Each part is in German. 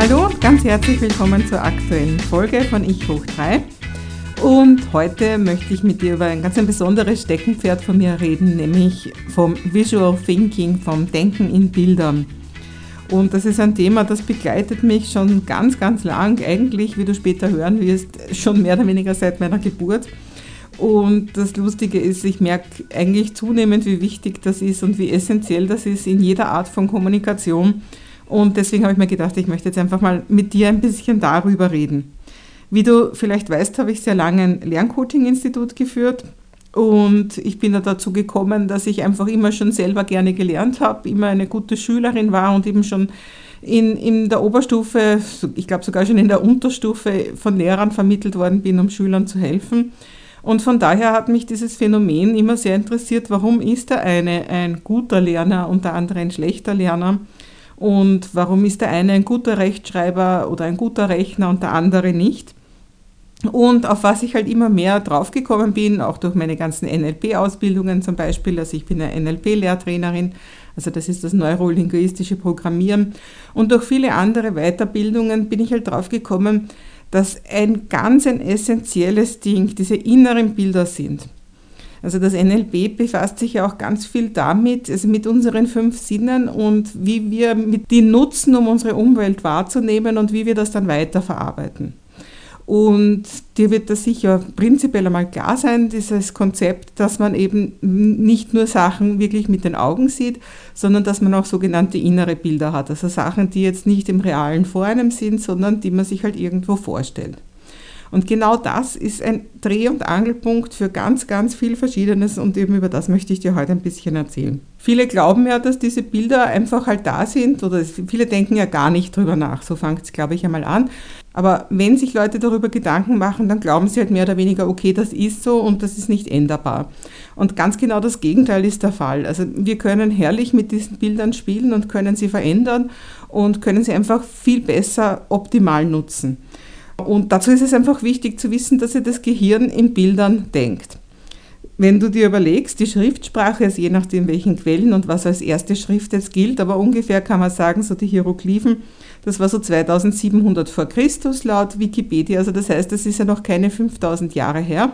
Hallo und ganz herzlich willkommen zur aktuellen Folge von Ich hoch 3. Und heute möchte ich mit dir über ein ganz ein besonderes Steckenpferd von mir reden, nämlich vom Visual Thinking, vom Denken in Bildern. Und das ist ein Thema, das begleitet mich schon ganz, ganz lang, eigentlich, wie du später hören wirst, schon mehr oder weniger seit meiner Geburt. Und das Lustige ist, ich merke eigentlich zunehmend, wie wichtig das ist und wie essentiell das ist in jeder Art von Kommunikation und deswegen habe ich mir gedacht, ich möchte jetzt einfach mal mit dir ein bisschen darüber reden. Wie du vielleicht weißt, habe ich sehr lange ein Lerncoaching-Institut geführt und ich bin da dazu gekommen, dass ich einfach immer schon selber gerne gelernt habe, immer eine gute Schülerin war und eben schon in, in der Oberstufe, ich glaube sogar schon in der Unterstufe von Lehrern vermittelt worden bin, um Schülern zu helfen. Und von daher hat mich dieses Phänomen immer sehr interessiert, warum ist der eine ein guter Lerner und der andere ein schlechter Lerner? Und warum ist der eine ein guter Rechtschreiber oder ein guter Rechner und der andere nicht? Und auf was ich halt immer mehr draufgekommen bin, auch durch meine ganzen NLP-Ausbildungen zum Beispiel, also ich bin eine NLP-Lehrtrainerin, also das ist das neurolinguistische Programmieren. Und durch viele andere Weiterbildungen bin ich halt draufgekommen, dass ein ganz ein essentielles Ding diese inneren Bilder sind. Also das NLP befasst sich ja auch ganz viel damit, also mit unseren fünf Sinnen und wie wir die nutzen, um unsere Umwelt wahrzunehmen und wie wir das dann weiterverarbeiten. Und dir wird das sicher prinzipiell einmal klar sein, dieses Konzept, dass man eben nicht nur Sachen wirklich mit den Augen sieht, sondern dass man auch sogenannte innere Bilder hat. Also Sachen, die jetzt nicht im Realen vor einem sind, sondern die man sich halt irgendwo vorstellt. Und genau das ist ein Dreh- und Angelpunkt für ganz, ganz viel Verschiedenes und eben über das möchte ich dir heute ein bisschen erzählen. Viele glauben ja, dass diese Bilder einfach halt da sind oder viele denken ja gar nicht drüber nach. So fängt es, glaube ich, einmal an. Aber wenn sich Leute darüber Gedanken machen, dann glauben sie halt mehr oder weniger, okay, das ist so und das ist nicht änderbar. Und ganz genau das Gegenteil ist der Fall. Also wir können herrlich mit diesen Bildern spielen und können sie verändern und können sie einfach viel besser optimal nutzen. Und dazu ist es einfach wichtig zu wissen, dass ihr das Gehirn in Bildern denkt. Wenn du dir überlegst, die Schriftsprache ist je nachdem, welchen Quellen und was als erste Schrift jetzt gilt, aber ungefähr kann man sagen, so die Hieroglyphen, das war so 2700 vor Christus laut Wikipedia, also das heißt, das ist ja noch keine 5000 Jahre her.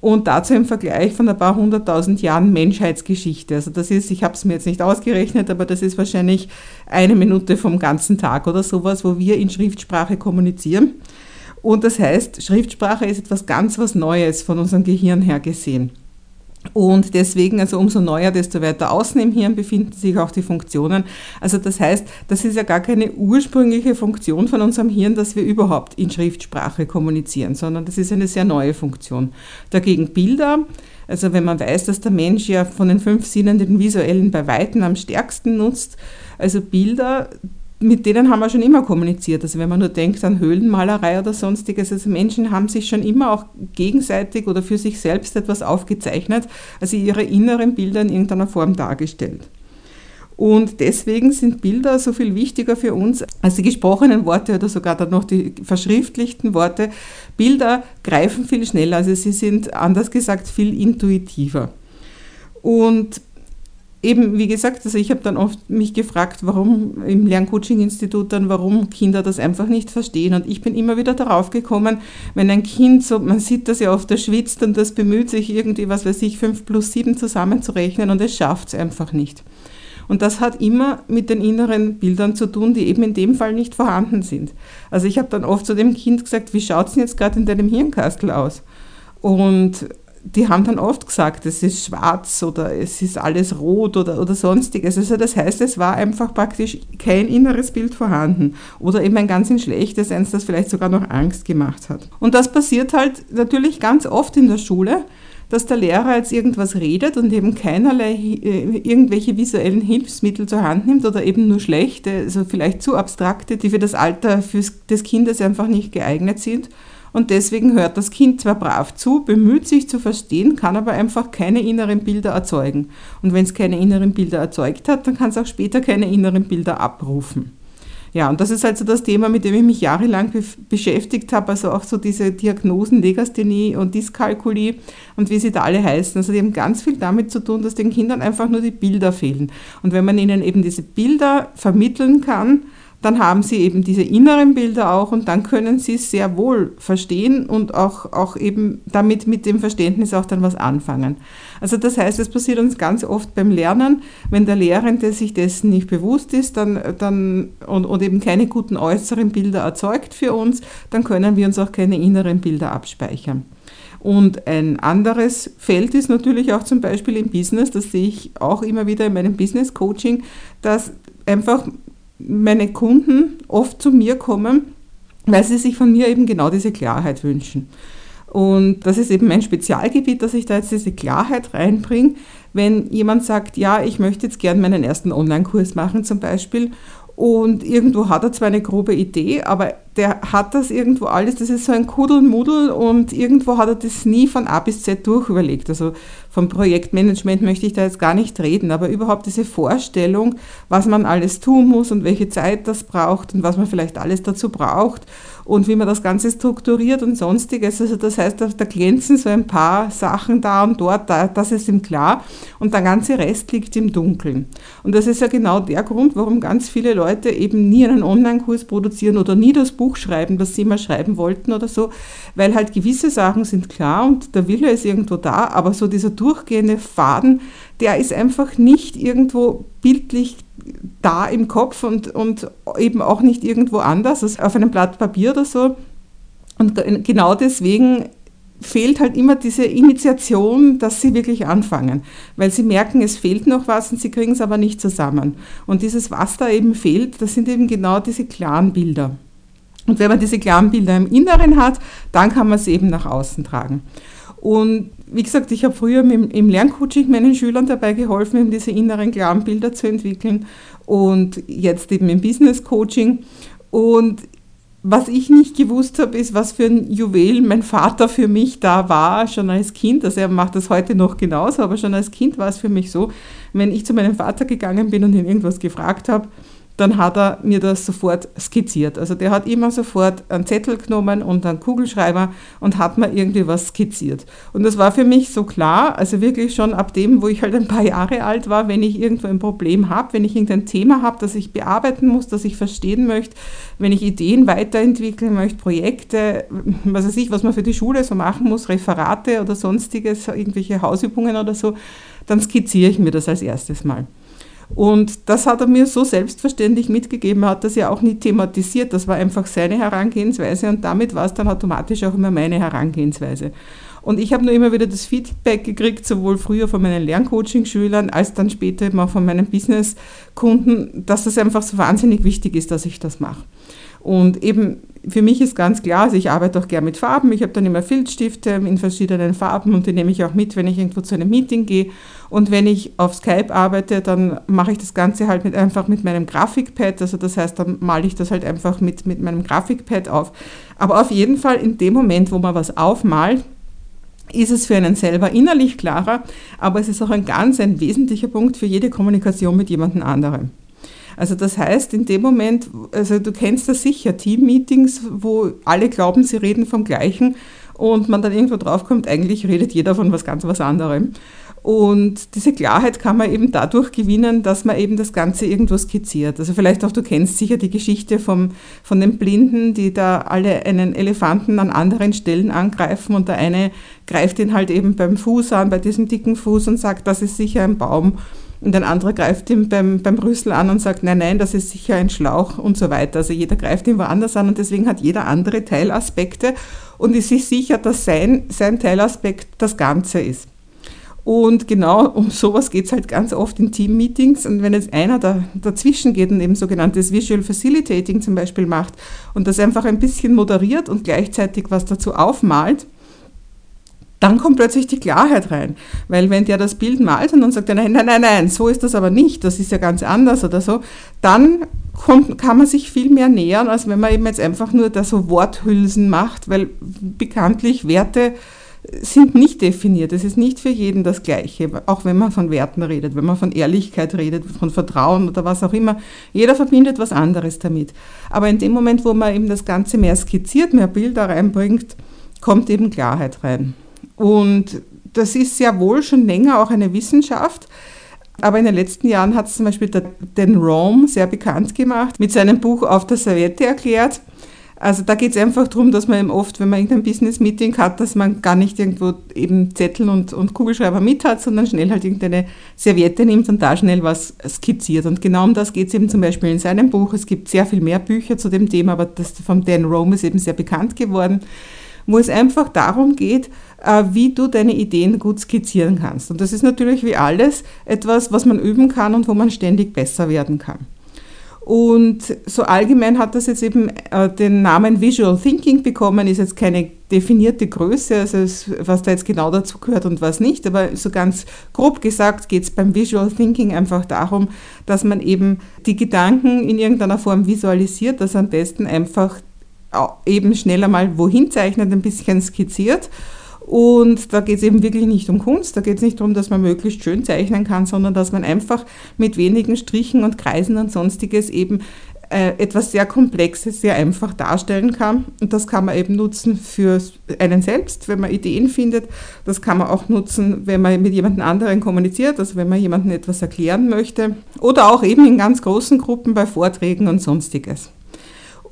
Und dazu im Vergleich von ein paar hunderttausend Jahren Menschheitsgeschichte. Also das ist, ich habe es mir jetzt nicht ausgerechnet, aber das ist wahrscheinlich eine Minute vom ganzen Tag oder sowas, wo wir in Schriftsprache kommunizieren. Und das heißt, Schriftsprache ist etwas ganz was Neues von unserem Gehirn her gesehen. Und deswegen, also umso neuer, desto weiter außen im Hirn befinden sich auch die Funktionen. Also das heißt, das ist ja gar keine ursprüngliche Funktion von unserem Hirn, dass wir überhaupt in Schriftsprache kommunizieren, sondern das ist eine sehr neue Funktion. Dagegen Bilder, also wenn man weiß, dass der Mensch ja von den fünf Sinnen den visuellen bei Weitem am stärksten nutzt, also Bilder, mit denen haben wir schon immer kommuniziert. Also wenn man nur denkt an Höhlenmalerei oder sonstiges, also Menschen haben sich schon immer auch gegenseitig oder für sich selbst etwas aufgezeichnet, also ihre inneren Bilder in irgendeiner Form dargestellt. Und deswegen sind Bilder so viel wichtiger für uns als die gesprochenen Worte oder sogar dann noch die verschriftlichten Worte. Bilder greifen viel schneller, also sie sind anders gesagt viel intuitiver. Und eben, wie gesagt, also ich habe dann oft mich gefragt, warum im Lerncoaching-Institut dann, warum Kinder das einfach nicht verstehen. Und ich bin immer wieder darauf gekommen, wenn ein Kind so, man sieht das ja oft, das schwitzt und das bemüht sich irgendwie, was weiß ich, 5 plus 7 zusammenzurechnen und es schafft es einfach nicht. Und das hat immer mit den inneren Bildern zu tun, die eben in dem Fall nicht vorhanden sind. Also ich habe dann oft zu dem Kind gesagt, wie schaut es denn jetzt gerade in deinem Hirnkastel aus? Und die haben dann oft gesagt, es ist schwarz oder es ist alles rot oder, oder sonstiges. Also das heißt, es war einfach praktisch kein inneres Bild vorhanden oder eben ein ganz ein schlechtes, eins, das vielleicht sogar noch Angst gemacht hat. Und das passiert halt natürlich ganz oft in der Schule, dass der Lehrer jetzt irgendwas redet und eben keinerlei äh, irgendwelche visuellen Hilfsmittel zur Hand nimmt oder eben nur schlechte, also vielleicht zu abstrakte, die für das Alter des Kindes einfach nicht geeignet sind. Und deswegen hört das Kind zwar brav zu, bemüht sich zu verstehen, kann aber einfach keine inneren Bilder erzeugen. Und wenn es keine inneren Bilder erzeugt hat, dann kann es auch später keine inneren Bilder abrufen. Ja, und das ist also das Thema, mit dem ich mich jahrelang be beschäftigt habe, also auch so diese Diagnosen Legasthenie und Dyskalkulie und wie sie da alle heißen. Also die haben ganz viel damit zu tun, dass den Kindern einfach nur die Bilder fehlen. Und wenn man ihnen eben diese Bilder vermitteln kann, dann haben sie eben diese inneren Bilder auch und dann können sie es sehr wohl verstehen und auch, auch eben damit mit dem Verständnis auch dann was anfangen. Also das heißt, es passiert uns ganz oft beim Lernen, wenn der Lehrende sich dessen nicht bewusst ist dann, dann, und, und eben keine guten äußeren Bilder erzeugt für uns, dann können wir uns auch keine inneren Bilder abspeichern. Und ein anderes Feld ist natürlich auch zum Beispiel im Business, das sehe ich auch immer wieder in meinem Business Coaching, dass einfach meine Kunden oft zu mir kommen, weil sie sich von mir eben genau diese Klarheit wünschen. Und das ist eben mein Spezialgebiet, dass ich da jetzt diese Klarheit reinbringe. Wenn jemand sagt, ja, ich möchte jetzt gern meinen ersten Online-Kurs machen zum Beispiel und irgendwo hat er zwar eine grobe Idee, aber der hat das irgendwo alles, das ist so ein Kuddelmuddel und irgendwo hat er das nie von A bis Z durchüberlegt. Also vom Projektmanagement möchte ich da jetzt gar nicht reden, aber überhaupt diese Vorstellung, was man alles tun muss und welche Zeit das braucht und was man vielleicht alles dazu braucht und wie man das Ganze strukturiert und sonstiges. Also das heißt, da, glänzen so ein paar Sachen da und dort, da, das ist ihm klar und der ganze Rest liegt im Dunkeln. Und das ist ja genau der Grund, warum ganz viele Leute eben nie einen Online-Kurs produzieren oder nie das Buch schreiben, das sie mal schreiben wollten oder so, weil halt gewisse Sachen sind klar und der Wille ist irgendwo da, aber so dieser durchgehende Faden, der ist einfach nicht irgendwo bildlich da im Kopf und, und eben auch nicht irgendwo anders, also auf einem Blatt Papier oder so. Und genau deswegen fehlt halt immer diese Initiation, dass sie wirklich anfangen, weil sie merken, es fehlt noch was und sie kriegen es aber nicht zusammen. Und dieses, was da eben fehlt, das sind eben genau diese klaren Bilder. Und wenn man diese klaren Bilder im Inneren hat, dann kann man sie eben nach außen tragen. Und wie gesagt, ich habe früher im Lerncoaching meinen Schülern dabei geholfen, eben diese inneren klaren Bilder zu entwickeln und jetzt eben im Business Coaching. Und was ich nicht gewusst habe, ist, was für ein Juwel mein Vater für mich da war, schon als Kind. Also er macht das heute noch genauso, aber schon als Kind war es für mich so, wenn ich zu meinem Vater gegangen bin und ihn irgendwas gefragt habe, dann hat er mir das sofort skizziert. Also der hat immer sofort einen Zettel genommen und einen Kugelschreiber und hat mir irgendwie was skizziert. Und das war für mich so klar, also wirklich schon ab dem, wo ich halt ein paar Jahre alt war, wenn ich irgendwo ein Problem habe, wenn ich irgendein Thema habe, das ich bearbeiten muss, das ich verstehen möchte, wenn ich Ideen weiterentwickeln möchte, Projekte, was weiß ich, was man für die Schule so machen muss, Referate oder sonstiges, irgendwelche Hausübungen oder so, dann skizziere ich mir das als erstes mal. Und das hat er mir so selbstverständlich mitgegeben, hat das ja auch nie thematisiert, das war einfach seine Herangehensweise und damit war es dann automatisch auch immer meine Herangehensweise. Und ich habe nur immer wieder das Feedback gekriegt, sowohl früher von meinen Lerncoaching-Schülern als dann später eben auch von meinen Business-Kunden, dass das einfach so wahnsinnig wichtig ist, dass ich das mache. Und eben für mich ist ganz klar, also ich arbeite auch gerne mit Farben. Ich habe dann immer Filzstifte in verschiedenen Farben und die nehme ich auch mit, wenn ich irgendwo zu einem Meeting gehe. Und wenn ich auf Skype arbeite, dann mache ich das Ganze halt mit, einfach mit meinem Grafikpad. Also das heißt, dann male ich das halt einfach mit, mit meinem Grafikpad auf. Aber auf jeden Fall in dem Moment, wo man was aufmalt, ist es für einen selber innerlich klarer, aber es ist auch ein ganz ein wesentlicher Punkt für jede Kommunikation mit jemandem anderem. Also das heißt, in dem Moment, also du kennst das sicher, Team-Meetings, wo alle glauben, sie reden vom Gleichen und man dann irgendwo draufkommt, eigentlich redet jeder von was ganz was anderem. Und diese Klarheit kann man eben dadurch gewinnen, dass man eben das Ganze irgendwo skizziert. Also vielleicht auch, du kennst sicher die Geschichte vom, von den Blinden, die da alle einen Elefanten an anderen Stellen angreifen und der eine greift ihn halt eben beim Fuß an, bei diesem dicken Fuß und sagt, das ist sicher ein Baum. Und ein anderer greift ihm beim, beim Rüssel an und sagt, nein, nein, das ist sicher ein Schlauch und so weiter. Also jeder greift ihn woanders an und deswegen hat jeder andere Teilaspekte und ist sich sicher, dass sein, sein Teilaspekt das Ganze ist. Und genau um sowas geht es halt ganz oft in Team-Meetings. Und wenn jetzt einer da, dazwischen geht und eben sogenanntes Visual Facilitating zum Beispiel macht und das einfach ein bisschen moderiert und gleichzeitig was dazu aufmalt, dann kommt plötzlich die Klarheit rein. Weil wenn der das Bild malt und dann sagt er, nein, nein, nein, nein, so ist das aber nicht, das ist ja ganz anders oder so, dann kommt, kann man sich viel mehr nähern, als wenn man eben jetzt einfach nur da so Worthülsen macht, weil bekanntlich Werte sind nicht definiert. Es ist nicht für jeden das Gleiche, auch wenn man von Werten redet, wenn man von Ehrlichkeit redet, von Vertrauen oder was auch immer. Jeder verbindet was anderes damit. Aber in dem Moment, wo man eben das Ganze mehr skizziert, mehr Bilder reinbringt, kommt eben Klarheit rein. Und das ist ja wohl schon länger auch eine Wissenschaft. Aber in den letzten Jahren hat es zum Beispiel der, den Rome sehr bekannt gemacht, mit seinem Buch Auf der Serviette erklärt. Also da geht es einfach darum, dass man eben oft, wenn man irgendein Business-Meeting hat, dass man gar nicht irgendwo eben Zettel und, und Kugelschreiber mit hat, sondern schnell halt irgendeine Serviette nimmt und da schnell was skizziert. Und genau um das geht es eben zum Beispiel in seinem Buch. Es gibt sehr viel mehr Bücher zu dem Thema, aber das von Dan Rome ist eben sehr bekannt geworden wo es einfach darum geht, wie du deine Ideen gut skizzieren kannst. Und das ist natürlich wie alles etwas, was man üben kann und wo man ständig besser werden kann. Und so allgemein hat das jetzt eben äh, den Namen Visual Thinking bekommen, ist jetzt keine definierte Größe, also was da jetzt genau dazu gehört und was nicht, aber so ganz grob gesagt geht es beim Visual Thinking einfach darum, dass man eben die Gedanken in irgendeiner Form visualisiert, dass am besten einfach eben schneller mal wohin zeichnet, ein bisschen skizziert. Und da geht es eben wirklich nicht um Kunst, da geht es nicht darum, dass man möglichst schön zeichnen kann, sondern dass man einfach mit wenigen Strichen und Kreisen und sonstiges eben äh, etwas sehr Komplexes sehr einfach darstellen kann. Und das kann man eben nutzen für einen selbst, wenn man Ideen findet. Das kann man auch nutzen, wenn man mit jemand anderen kommuniziert, also wenn man jemandem etwas erklären möchte. Oder auch eben in ganz großen Gruppen bei Vorträgen und sonstiges.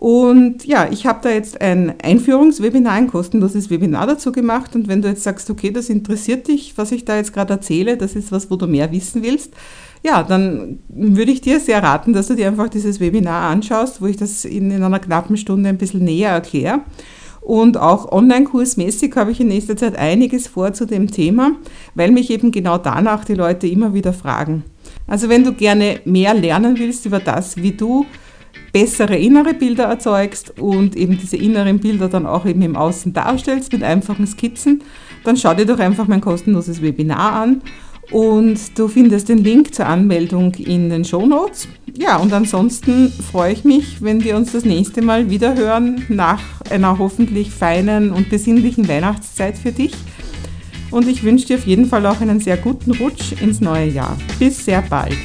Und ja, ich habe da jetzt ein Einführungswebinar, ein kostenloses Webinar dazu gemacht. Und wenn du jetzt sagst, okay, das interessiert dich, was ich da jetzt gerade erzähle, das ist was, wo du mehr wissen willst, ja, dann würde ich dir sehr raten, dass du dir einfach dieses Webinar anschaust, wo ich das in, in einer knappen Stunde ein bisschen näher erkläre. Und auch online-kursmäßig habe ich in nächster Zeit einiges vor zu dem Thema, weil mich eben genau danach die Leute immer wieder fragen. Also wenn du gerne mehr lernen willst über das, wie du bessere innere Bilder erzeugst und eben diese inneren Bilder dann auch eben im Außen darstellst mit einfachen Skizzen, dann schau dir doch einfach mein kostenloses Webinar an und du findest den Link zur Anmeldung in den Show Notes. Ja, und ansonsten freue ich mich, wenn wir uns das nächste Mal wieder hören nach einer hoffentlich feinen und besinnlichen Weihnachtszeit für dich. Und ich wünsche dir auf jeden Fall auch einen sehr guten Rutsch ins neue Jahr. Bis sehr bald.